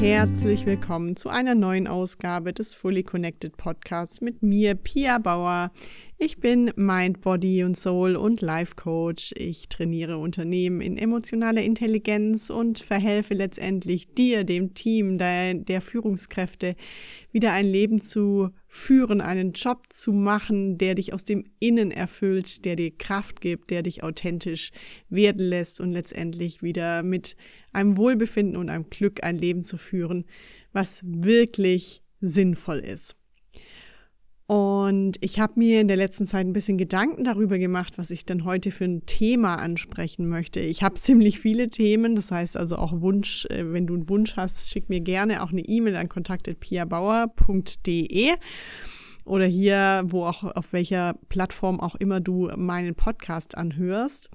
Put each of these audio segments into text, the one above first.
herzlich willkommen zu einer neuen Ausgabe des Fully Connected Podcasts mit mir, Pia Bauer. Ich bin Mind, Body und Soul und Life Coach. Ich trainiere Unternehmen in emotionaler Intelligenz und verhelfe letztendlich dir, dem Team der, der Führungskräfte, wieder ein Leben zu führen, einen Job zu machen, der dich aus dem Innen erfüllt, der dir Kraft gibt, der dich authentisch werden lässt und letztendlich wieder mit einem Wohlbefinden und einem Glück ein Leben zu führen, was wirklich sinnvoll ist. Und ich habe mir in der letzten Zeit ein bisschen Gedanken darüber gemacht, was ich denn heute für ein Thema ansprechen möchte. Ich habe ziemlich viele Themen, das heißt also auch Wunsch, äh, wenn du einen Wunsch hast, schick mir gerne auch eine E-Mail an kontakt.piabauer.de oder hier, wo auch auf welcher Plattform auch immer du meinen Podcast anhörst.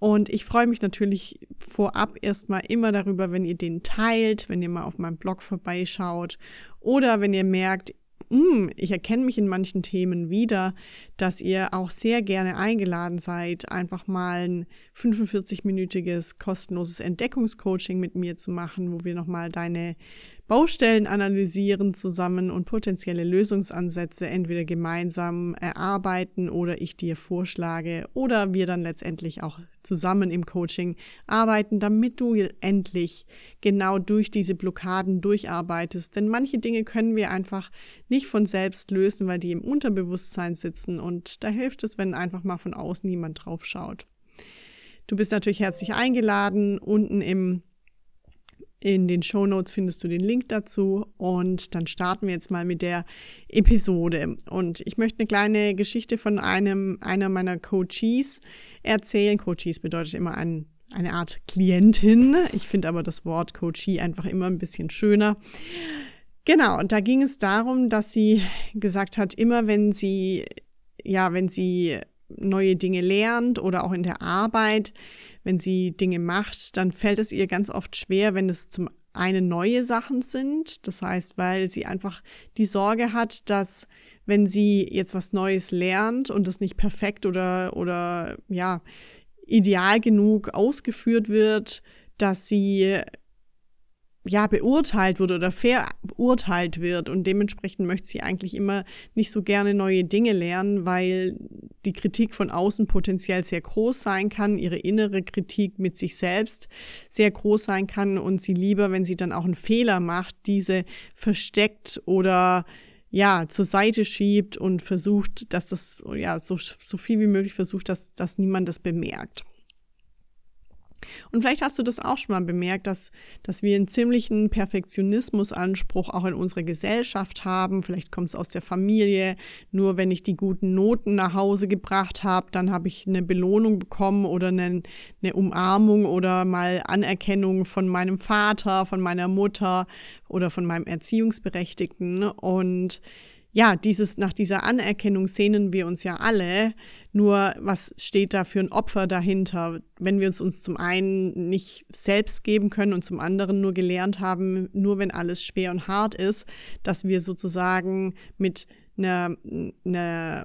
Und ich freue mich natürlich vorab erstmal immer darüber, wenn ihr den teilt, wenn ihr mal auf meinem Blog vorbeischaut oder wenn ihr merkt, ich erkenne mich in manchen Themen wieder, dass ihr auch sehr gerne eingeladen seid, einfach mal ein 45-minütiges kostenloses Entdeckungscoaching mit mir zu machen, wo wir nochmal deine Baustellen analysieren zusammen und potenzielle Lösungsansätze entweder gemeinsam erarbeiten oder ich dir vorschlage oder wir dann letztendlich auch zusammen im Coaching arbeiten, damit du endlich genau durch diese Blockaden durcharbeitest. Denn manche Dinge können wir einfach nicht von selbst lösen, weil die im Unterbewusstsein sitzen und da hilft es, wenn einfach mal von außen jemand drauf schaut. Du bist natürlich herzlich eingeladen. Unten im in den Show Notes findest du den Link dazu und dann starten wir jetzt mal mit der Episode. Und ich möchte eine kleine Geschichte von einem einer meiner Coaches erzählen. Coaches bedeutet immer ein, eine Art Klientin. Ich finde aber das Wort Coachie einfach immer ein bisschen schöner. Genau, und da ging es darum, dass sie gesagt hat, immer wenn sie, ja, wenn sie neue Dinge lernt oder auch in der Arbeit, wenn sie Dinge macht, dann fällt es ihr ganz oft schwer, wenn es zum einen neue Sachen sind. Das heißt, weil sie einfach die Sorge hat, dass wenn sie jetzt was Neues lernt und das nicht perfekt oder, oder ja, ideal genug ausgeführt wird, dass sie ja, beurteilt wird oder verurteilt wird. Und dementsprechend möchte sie eigentlich immer nicht so gerne neue Dinge lernen, weil die Kritik von außen potenziell sehr groß sein kann, ihre innere Kritik mit sich selbst sehr groß sein kann und sie lieber, wenn sie dann auch einen Fehler macht, diese versteckt oder ja, zur Seite schiebt und versucht, dass das, ja, so, so viel wie möglich versucht, dass, dass niemand das bemerkt. Und vielleicht hast du das auch schon mal bemerkt, dass, dass wir einen ziemlichen Perfektionismusanspruch auch in unserer Gesellschaft haben. Vielleicht kommt es aus der Familie. Nur wenn ich die guten Noten nach Hause gebracht habe, dann habe ich eine Belohnung bekommen oder eine, eine Umarmung oder mal Anerkennung von meinem Vater, von meiner Mutter oder von meinem Erziehungsberechtigten. Und ja, dieses, nach dieser Anerkennung sehnen wir uns ja alle. Nur was steht da für ein Opfer dahinter? Wenn wir uns uns zum einen nicht selbst geben können und zum anderen nur gelernt haben, nur wenn alles schwer und hart ist, dass wir sozusagen mit einer, einer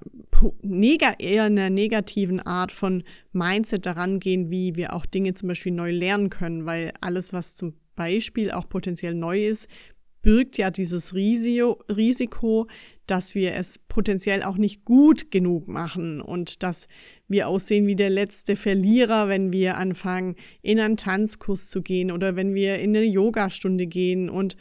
eher einer negativen Art von Mindset daran gehen, wie wir auch Dinge zum Beispiel neu lernen können, weil alles, was zum Beispiel auch potenziell neu ist, birgt ja dieses Risiko, dass wir es potenziell auch nicht gut genug machen und dass wir aussehen wie der letzte Verlierer, wenn wir anfangen, in einen Tanzkurs zu gehen oder wenn wir in eine Yogastunde gehen. Und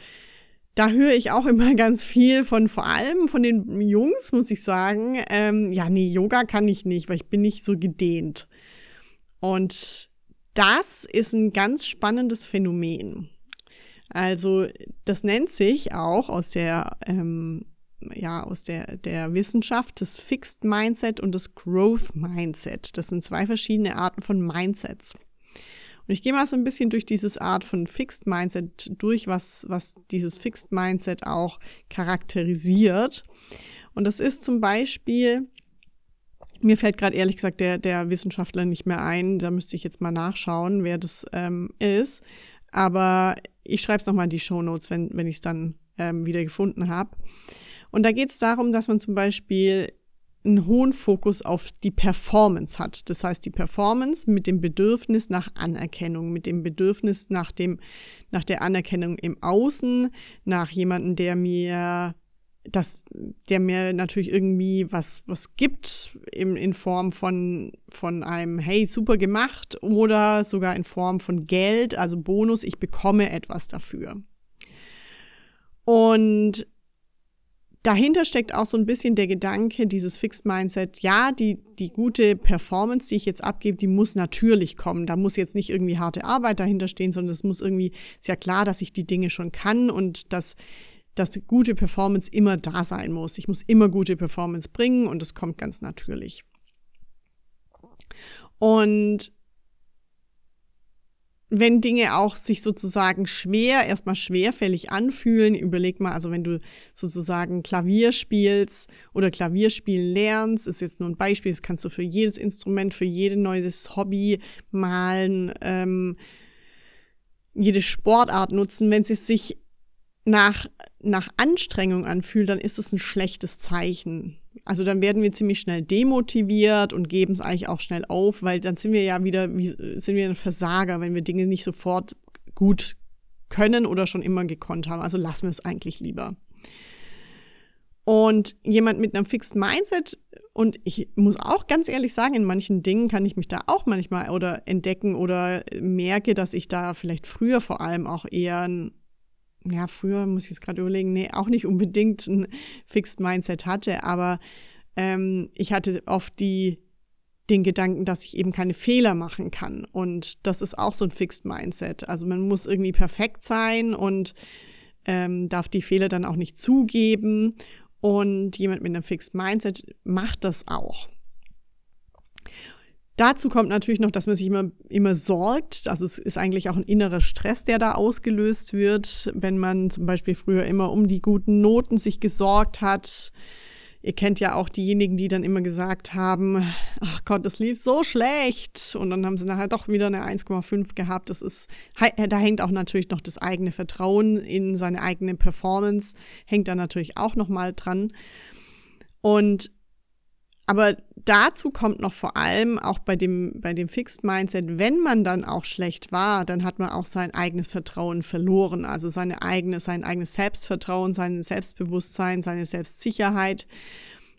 da höre ich auch immer ganz viel von, vor allem von den Jungs, muss ich sagen, ähm, ja, nee, Yoga kann ich nicht, weil ich bin nicht so gedehnt. Und das ist ein ganz spannendes Phänomen. Also das nennt sich auch aus der ähm, ja, aus der, der Wissenschaft das Fixed Mindset und das Growth Mindset. Das sind zwei verschiedene Arten von Mindsets. Und ich gehe mal so ein bisschen durch dieses Art von Fixed Mindset durch, was, was dieses Fixed Mindset auch charakterisiert. Und das ist zum Beispiel, mir fällt gerade ehrlich gesagt der, der Wissenschaftler nicht mehr ein, da müsste ich jetzt mal nachschauen, wer das ähm, ist. Aber ich schreibe es nochmal in die Show Notes, wenn, wenn ich es dann ähm, wieder gefunden habe. Und da geht es darum, dass man zum Beispiel einen hohen Fokus auf die Performance hat. Das heißt, die Performance mit dem Bedürfnis nach Anerkennung, mit dem Bedürfnis nach dem, nach der Anerkennung im Außen, nach jemandem, der mir das, der mir natürlich irgendwie was, was gibt in, in Form von, von einem Hey, super gemacht oder sogar in Form von Geld, also Bonus, ich bekomme etwas dafür. Und dahinter steckt auch so ein bisschen der Gedanke, dieses Fixed Mindset, ja, die, die gute Performance, die ich jetzt abgebe, die muss natürlich kommen. Da muss jetzt nicht irgendwie harte Arbeit dahinter stehen, sondern es muss irgendwie, ist ja klar, dass ich die Dinge schon kann und dass, dass gute Performance immer da sein muss. Ich muss immer gute Performance bringen und es kommt ganz natürlich. Und wenn Dinge auch sich sozusagen schwer, erstmal schwerfällig anfühlen, überleg mal, also wenn du sozusagen Klavier spielst oder Klavierspielen lernst, ist jetzt nur ein Beispiel, das kannst du für jedes Instrument, für jedes neues Hobby malen, ähm, jede Sportart nutzen, wenn sie sich nach, nach Anstrengung anfühlt, dann ist es ein schlechtes Zeichen. Also dann werden wir ziemlich schnell demotiviert und geben es eigentlich auch schnell auf, weil dann sind wir ja wieder, wie, sind wir ein Versager, wenn wir Dinge nicht sofort gut können oder schon immer gekonnt haben. Also lassen wir es eigentlich lieber. Und jemand mit einem Fixed Mindset, und ich muss auch ganz ehrlich sagen, in manchen Dingen kann ich mich da auch manchmal oder entdecken oder merke, dass ich da vielleicht früher vor allem auch eher ein ja, früher muss ich jetzt gerade überlegen, nee, auch nicht unbedingt ein Fixed Mindset hatte, aber ähm, ich hatte oft die, den Gedanken, dass ich eben keine Fehler machen kann. Und das ist auch so ein Fixed Mindset. Also man muss irgendwie perfekt sein und ähm, darf die Fehler dann auch nicht zugeben. Und jemand mit einem Fixed Mindset macht das auch. Dazu kommt natürlich noch, dass man sich immer, immer sorgt. Also es ist eigentlich auch ein innerer Stress, der da ausgelöst wird, wenn man zum Beispiel früher immer um die guten Noten sich gesorgt hat. Ihr kennt ja auch diejenigen, die dann immer gesagt haben, ach Gott, das lief so schlecht. Und dann haben sie nachher doch wieder eine 1,5 gehabt. Das ist, da hängt auch natürlich noch das eigene Vertrauen in seine eigene Performance, hängt da natürlich auch nochmal dran. Und aber dazu kommt noch vor allem auch bei dem, bei dem Fixed Mindset, wenn man dann auch schlecht war, dann hat man auch sein eigenes Vertrauen verloren. Also seine eigene, sein eigenes Selbstvertrauen, sein Selbstbewusstsein, seine Selbstsicherheit,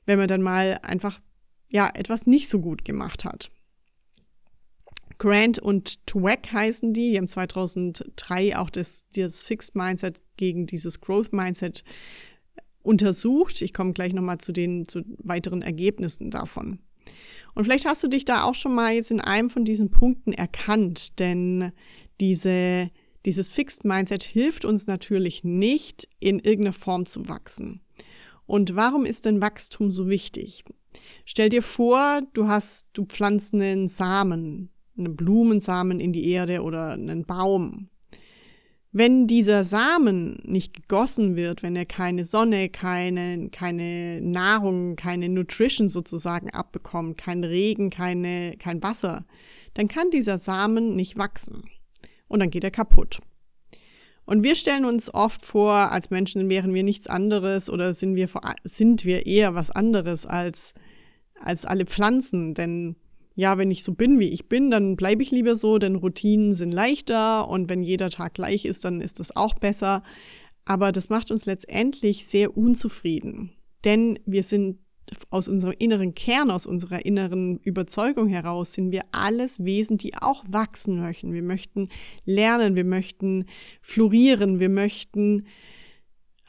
wenn man dann mal einfach, ja, etwas nicht so gut gemacht hat. Grant und Dweck heißen die. Die haben 2003 auch das, das Fixed Mindset gegen dieses Growth Mindset untersucht. Ich komme gleich nochmal zu den zu weiteren Ergebnissen davon. Und vielleicht hast du dich da auch schon mal jetzt in einem von diesen Punkten erkannt, denn diese, dieses Fixed Mindset hilft uns natürlich nicht, in irgendeiner Form zu wachsen. Und warum ist denn Wachstum so wichtig? Stell dir vor, du hast, du pflanzt einen Samen, einen Blumensamen in die Erde oder einen Baum. Wenn dieser Samen nicht gegossen wird, wenn er keine Sonne, keine, keine Nahrung, keine Nutrition sozusagen abbekommt, kein Regen, keine, kein Wasser, dann kann dieser Samen nicht wachsen. Und dann geht er kaputt. Und wir stellen uns oft vor, als Menschen wären wir nichts anderes oder sind wir, sind wir eher was anderes als, als alle Pflanzen, denn ja, wenn ich so bin, wie ich bin, dann bleibe ich lieber so, denn Routinen sind leichter und wenn jeder Tag gleich ist, dann ist das auch besser. Aber das macht uns letztendlich sehr unzufrieden, denn wir sind aus unserem inneren Kern, aus unserer inneren Überzeugung heraus, sind wir alles Wesen, die auch wachsen möchten. Wir möchten lernen, wir möchten florieren, wir möchten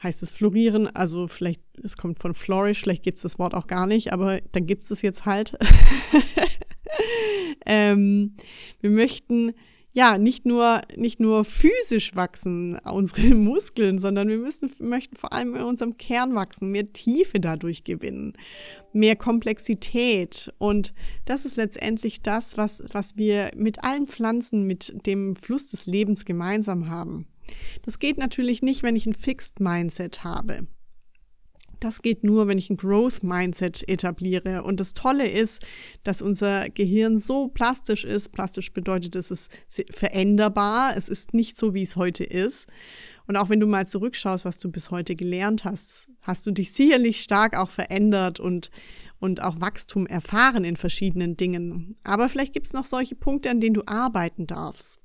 heißt es florieren, also vielleicht, es kommt von flourish, vielleicht gibt es das Wort auch gar nicht, aber dann gibt es es jetzt halt. ähm, wir möchten ja nicht nur nicht nur physisch wachsen, unsere Muskeln, sondern wir müssen möchten vor allem in unserem Kern wachsen, mehr Tiefe dadurch gewinnen, mehr Komplexität und das ist letztendlich das, was was wir mit allen Pflanzen mit dem Fluss des Lebens gemeinsam haben. Das geht natürlich nicht, wenn ich ein Fixed Mindset habe. Das geht nur, wenn ich ein Growth Mindset etabliere. Und das Tolle ist, dass unser Gehirn so plastisch ist. Plastisch bedeutet, es ist veränderbar. Es ist nicht so, wie es heute ist. Und auch wenn du mal zurückschaust, was du bis heute gelernt hast, hast du dich sicherlich stark auch verändert und, und auch Wachstum erfahren in verschiedenen Dingen. Aber vielleicht gibt es noch solche Punkte, an denen du arbeiten darfst.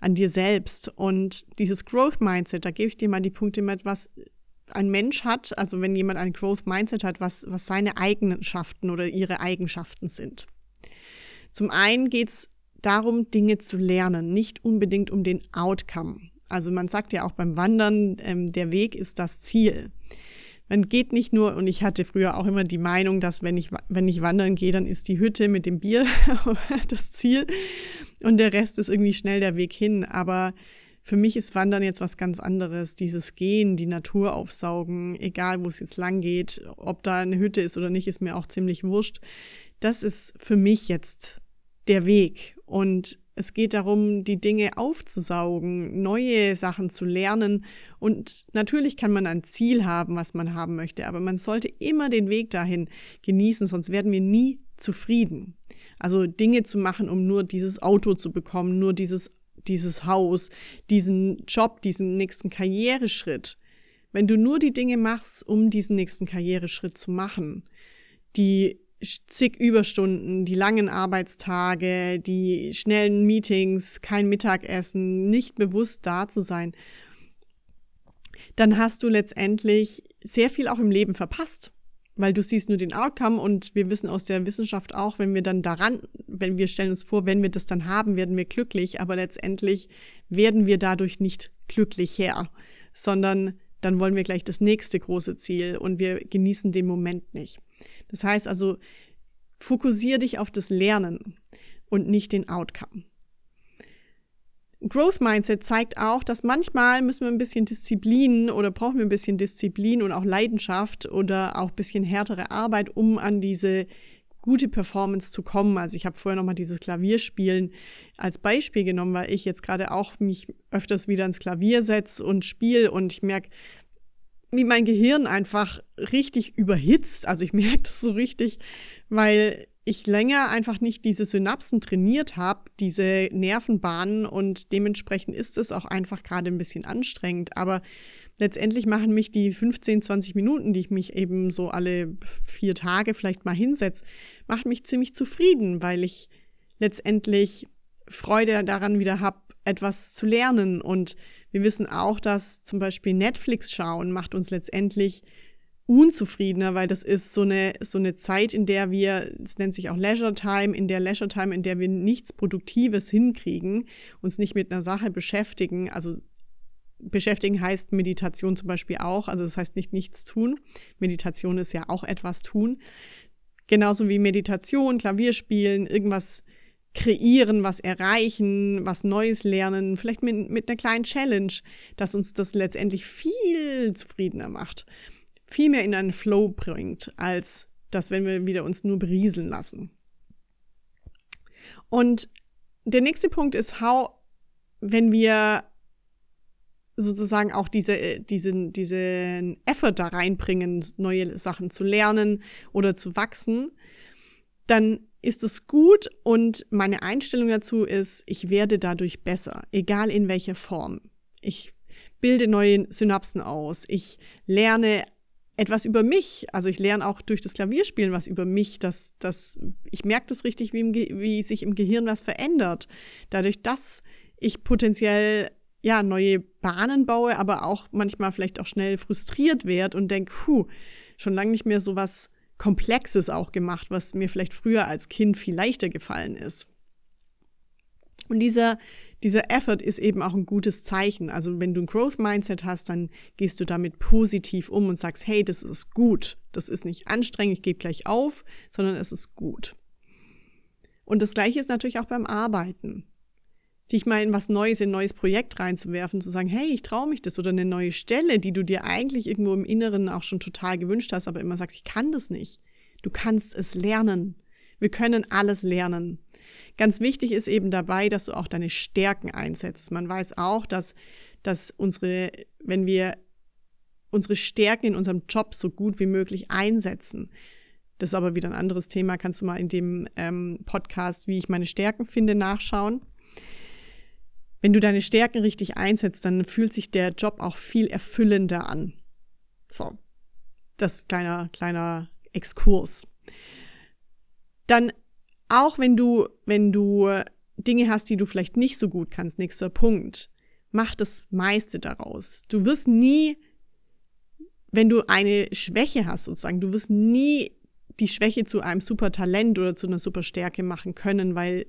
An dir selbst. Und dieses Growth Mindset, da gebe ich dir mal die Punkte mit, was ein Mensch hat, also wenn jemand ein Growth Mindset hat, was, was seine Eigenschaften oder ihre Eigenschaften sind. Zum einen geht es darum, Dinge zu lernen, nicht unbedingt um den Outcome. Also man sagt ja auch beim Wandern, ähm, der Weg ist das Ziel. Man geht nicht nur, und ich hatte früher auch immer die Meinung, dass wenn ich, wenn ich wandern gehe, dann ist die Hütte mit dem Bier das Ziel und der Rest ist irgendwie schnell der Weg hin. Aber für mich ist Wandern jetzt was ganz anderes. Dieses Gehen, die Natur aufsaugen, egal wo es jetzt lang geht, ob da eine Hütte ist oder nicht, ist mir auch ziemlich wurscht. Das ist für mich jetzt der Weg. Und es geht darum, die Dinge aufzusaugen, neue Sachen zu lernen. Und natürlich kann man ein Ziel haben, was man haben möchte, aber man sollte immer den Weg dahin genießen, sonst werden wir nie zufrieden. Also Dinge zu machen, um nur dieses Auto zu bekommen, nur dieses, dieses Haus, diesen Job, diesen nächsten Karriereschritt. Wenn du nur die Dinge machst, um diesen nächsten Karriereschritt zu machen, die zig Überstunden, die langen Arbeitstage, die schnellen Meetings, kein Mittagessen, nicht bewusst da zu sein, dann hast du letztendlich sehr viel auch im Leben verpasst, weil du siehst nur den Outcome und wir wissen aus der Wissenschaft auch, wenn wir dann daran, wenn wir stellen uns vor, wenn wir das dann haben, werden wir glücklich, aber letztendlich werden wir dadurch nicht glücklich her, sondern dann wollen wir gleich das nächste große Ziel und wir genießen den Moment nicht. Das heißt also, fokussiere dich auf das Lernen und nicht den Outcome. Growth Mindset zeigt auch, dass manchmal müssen wir ein bisschen Disziplin oder brauchen wir ein bisschen Disziplin und auch Leidenschaft oder auch ein bisschen härtere Arbeit, um an diese gute Performance zu kommen. Also ich habe vorher nochmal dieses Klavierspielen als Beispiel genommen, weil ich jetzt gerade auch mich öfters wieder ins Klavier setze und spiele und ich merke, wie mein Gehirn einfach richtig überhitzt. Also ich merke das so richtig, weil ich länger einfach nicht diese Synapsen trainiert habe, diese Nervenbahnen und dementsprechend ist es auch einfach gerade ein bisschen anstrengend. Aber letztendlich machen mich die 15, 20 Minuten, die ich mich eben so alle vier Tage vielleicht mal hinsetze, macht mich ziemlich zufrieden, weil ich letztendlich Freude daran wieder habe, etwas zu lernen und wir wissen auch, dass zum Beispiel Netflix schauen macht uns letztendlich unzufriedener, weil das ist so eine, so eine Zeit, in der wir, es nennt sich auch Leisure Time, in der Leisure Time, in der wir nichts Produktives hinkriegen, uns nicht mit einer Sache beschäftigen. Also beschäftigen heißt Meditation zum Beispiel auch, also das heißt nicht nichts tun. Meditation ist ja auch etwas tun. Genauso wie Meditation, Klavierspielen, irgendwas kreieren, was erreichen, was Neues lernen, vielleicht mit, mit einer kleinen Challenge, dass uns das letztendlich viel zufriedener macht, viel mehr in einen Flow bringt, als das, wenn wir wieder uns nur berieseln lassen. Und der nächste Punkt ist, how, wenn wir sozusagen auch diese, diesen, diesen Effort da reinbringen, neue Sachen zu lernen oder zu wachsen, dann ist es gut und meine Einstellung dazu ist, ich werde dadurch besser, egal in welcher Form. Ich bilde neue Synapsen aus, ich lerne etwas über mich, also ich lerne auch durch das Klavierspielen was über mich, dass, dass ich merke das richtig, wie, im, wie sich im Gehirn was verändert. Dadurch, dass ich potenziell ja neue Bahnen baue, aber auch manchmal vielleicht auch schnell frustriert werde und denke, puh, schon lange nicht mehr so was Komplexes auch gemacht, was mir vielleicht früher als Kind viel leichter gefallen ist. Und dieser, dieser Effort ist eben auch ein gutes Zeichen. Also wenn du ein Growth Mindset hast, dann gehst du damit positiv um und sagst, hey, das ist gut. Das ist nicht anstrengend, ich gebe gleich auf, sondern es ist gut. Und das Gleiche ist natürlich auch beim Arbeiten dich mal in was Neues, in ein neues Projekt reinzuwerfen, zu sagen, hey, ich traue mich das oder eine neue Stelle, die du dir eigentlich irgendwo im Inneren auch schon total gewünscht hast, aber immer sagst, ich kann das nicht. Du kannst es lernen. Wir können alles lernen. Ganz wichtig ist eben dabei, dass du auch deine Stärken einsetzt. Man weiß auch, dass, dass unsere, wenn wir unsere Stärken in unserem Job so gut wie möglich einsetzen, das ist aber wieder ein anderes Thema, kannst du mal in dem ähm, Podcast, wie ich meine Stärken finde, nachschauen wenn du deine Stärken richtig einsetzt, dann fühlt sich der Job auch viel erfüllender an. So, das kleiner, kleiner Exkurs. Dann auch wenn du, wenn du Dinge hast, die du vielleicht nicht so gut kannst, nächster Punkt, mach das meiste daraus. Du wirst nie, wenn du eine Schwäche hast sozusagen, du wirst nie die Schwäche zu einem super Talent oder zu einer super Stärke machen können, weil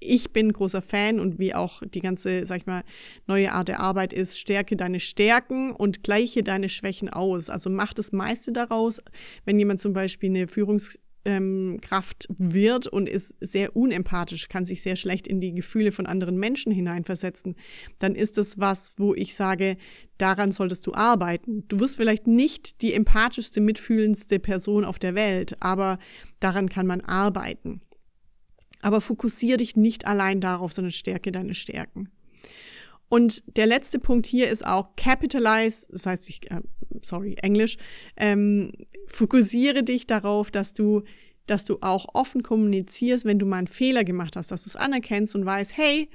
ich bin großer Fan und wie auch die ganze, sag ich mal, neue Art der Arbeit ist, stärke deine Stärken und gleiche deine Schwächen aus. Also mach das meiste daraus. Wenn jemand zum Beispiel eine Führungs ähm, Kraft wird und ist sehr unempathisch, kann sich sehr schlecht in die Gefühle von anderen Menschen hineinversetzen, dann ist das was, wo ich sage, daran solltest du arbeiten. Du wirst vielleicht nicht die empathischste, mitfühlendste Person auf der Welt, aber daran kann man arbeiten. Aber fokussiere dich nicht allein darauf, sondern stärke deine Stärken. Und der letzte Punkt hier ist auch capitalize, das heißt, ich, äh, sorry, Englisch, ähm, fokussiere dich darauf, dass du, dass du auch offen kommunizierst, wenn du mal einen Fehler gemacht hast, dass du es anerkennst und weißt, hey,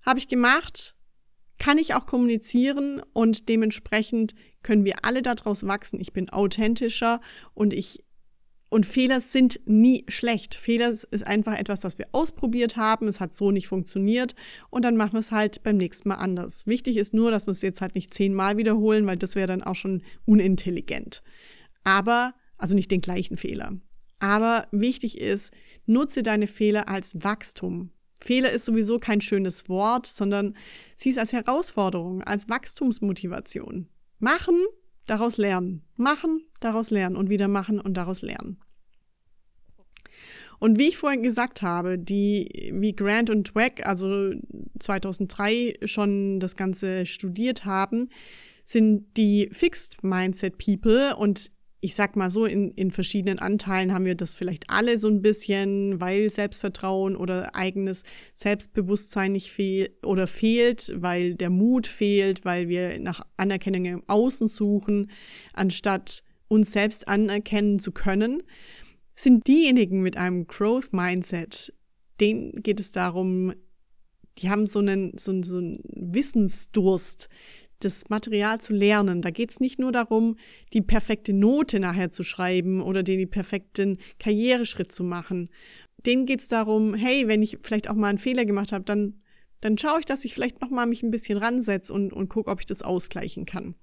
habe ich gemacht, kann ich auch kommunizieren und dementsprechend können wir alle daraus wachsen. Ich bin authentischer und ich und Fehler sind nie schlecht. Fehler ist einfach etwas, was wir ausprobiert haben. Es hat so nicht funktioniert. Und dann machen wir es halt beim nächsten Mal anders. Wichtig ist nur, dass wir es jetzt halt nicht zehnmal wiederholen, weil das wäre dann auch schon unintelligent. Aber, also nicht den gleichen Fehler. Aber wichtig ist, nutze deine Fehler als Wachstum. Fehler ist sowieso kein schönes Wort, sondern sieh es als Herausforderung, als Wachstumsmotivation. Machen, daraus lernen. Machen, daraus lernen und wieder machen und daraus lernen. Und wie ich vorhin gesagt habe, die, wie Grant und Dweck, also 2003 schon das Ganze studiert haben, sind die Fixed Mindset People und ich sag mal so, in, in verschiedenen Anteilen haben wir das vielleicht alle so ein bisschen, weil Selbstvertrauen oder eigenes Selbstbewusstsein nicht fehl oder fehlt, weil der Mut fehlt, weil wir nach Anerkennung im Außen suchen, anstatt uns selbst anerkennen zu können. Sind diejenigen mit einem Growth Mindset, denen geht es darum, die haben so einen, so so einen Wissensdurst, das Material zu lernen. Da geht es nicht nur darum, die perfekte Note nachher zu schreiben oder den perfekten Karriereschritt zu machen. Denen geht es darum, hey, wenn ich vielleicht auch mal einen Fehler gemacht habe, dann, dann schaue ich, dass ich vielleicht noch mal mich ein bisschen ransetze und, und gucke, ob ich das ausgleichen kann.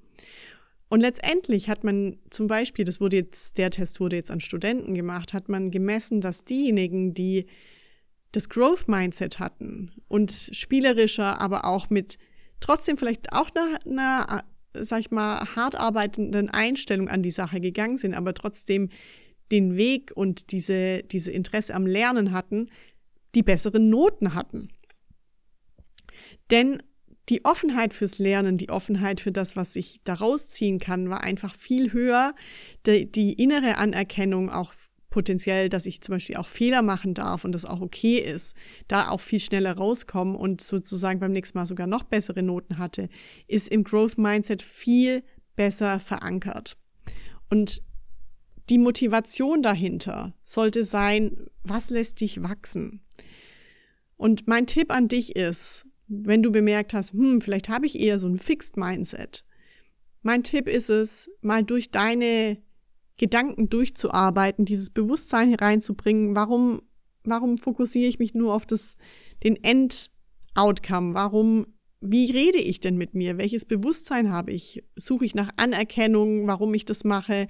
Und letztendlich hat man zum Beispiel, das wurde jetzt, der Test wurde jetzt an Studenten gemacht, hat man gemessen, dass diejenigen, die das Growth Mindset hatten und spielerischer, aber auch mit trotzdem vielleicht auch einer, einer sag ich mal, hart arbeitenden Einstellung an die Sache gegangen sind, aber trotzdem den Weg und diese, diese Interesse am Lernen hatten, die besseren Noten hatten. Denn die Offenheit fürs Lernen, die Offenheit für das, was ich daraus ziehen kann, war einfach viel höher. Die, die, innere Anerkennung auch potenziell, dass ich zum Beispiel auch Fehler machen darf und das auch okay ist, da auch viel schneller rauskommen und sozusagen beim nächsten Mal sogar noch bessere Noten hatte, ist im Growth Mindset viel besser verankert. Und die Motivation dahinter sollte sein, was lässt dich wachsen? Und mein Tipp an dich ist, wenn du bemerkt hast, hm, vielleicht habe ich eher so ein Fixed Mindset. Mein Tipp ist es, mal durch deine Gedanken durchzuarbeiten, dieses Bewusstsein hereinzubringen, warum, warum fokussiere ich mich nur auf das, den End-Outcome? Warum, wie rede ich denn mit mir? Welches Bewusstsein habe ich? Suche ich nach Anerkennung, warum ich das mache?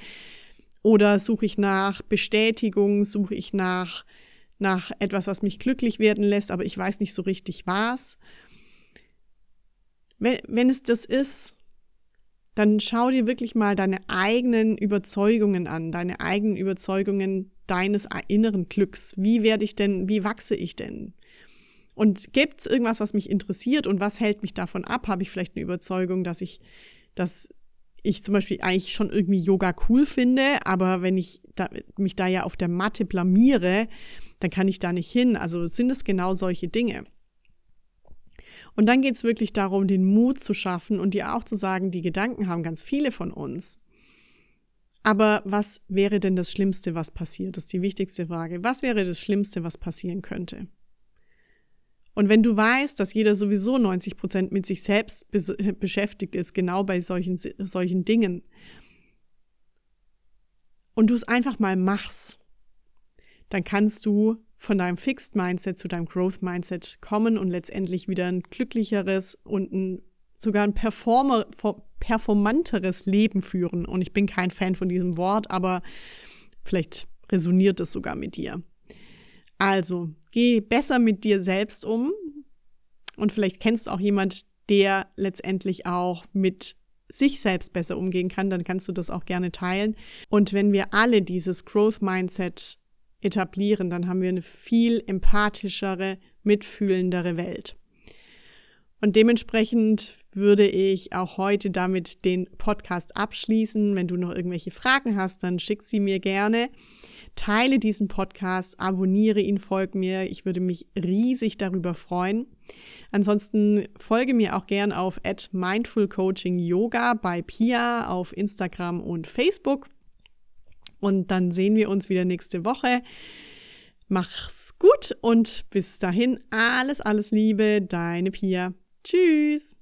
Oder suche ich nach Bestätigung? Suche ich nach, nach etwas, was mich glücklich werden lässt, aber ich weiß nicht so richtig was? Wenn, wenn es das ist, dann schau dir wirklich mal deine eigenen Überzeugungen an, deine eigenen Überzeugungen deines inneren Glücks. Wie werde ich denn, wie wachse ich denn? Und gibt es irgendwas, was mich interessiert und was hält mich davon ab? Habe ich vielleicht eine Überzeugung, dass ich, dass ich zum Beispiel eigentlich schon irgendwie Yoga cool finde, aber wenn ich da, mich da ja auf der Matte blamiere, dann kann ich da nicht hin. Also sind es genau solche Dinge. Und dann geht es wirklich darum, den Mut zu schaffen und dir auch zu sagen, die Gedanken haben ganz viele von uns. Aber was wäre denn das Schlimmste, was passiert? Das ist die wichtigste Frage. Was wäre das Schlimmste, was passieren könnte? Und wenn du weißt, dass jeder sowieso 90 Prozent mit sich selbst beschäftigt ist, genau bei solchen, solchen Dingen, und du es einfach mal machst, dann kannst du von deinem Fixed Mindset zu deinem Growth Mindset kommen und letztendlich wieder ein glücklicheres und ein, sogar ein Performer, performanteres Leben führen. Und ich bin kein Fan von diesem Wort, aber vielleicht resoniert es sogar mit dir. Also, geh besser mit dir selbst um. Und vielleicht kennst du auch jemand, der letztendlich auch mit sich selbst besser umgehen kann, dann kannst du das auch gerne teilen. Und wenn wir alle dieses Growth Mindset etablieren, dann haben wir eine viel empathischere, mitfühlendere Welt. Und dementsprechend würde ich auch heute damit den Podcast abschließen. Wenn du noch irgendwelche Fragen hast, dann schick sie mir gerne. Teile diesen Podcast, abonniere ihn, folg mir. Ich würde mich riesig darüber freuen. Ansonsten folge mir auch gern auf at Mindful Coaching Yoga bei Pia auf Instagram und Facebook. Und dann sehen wir uns wieder nächste Woche. Mach's gut und bis dahin alles, alles Liebe, deine Pia. Tschüss.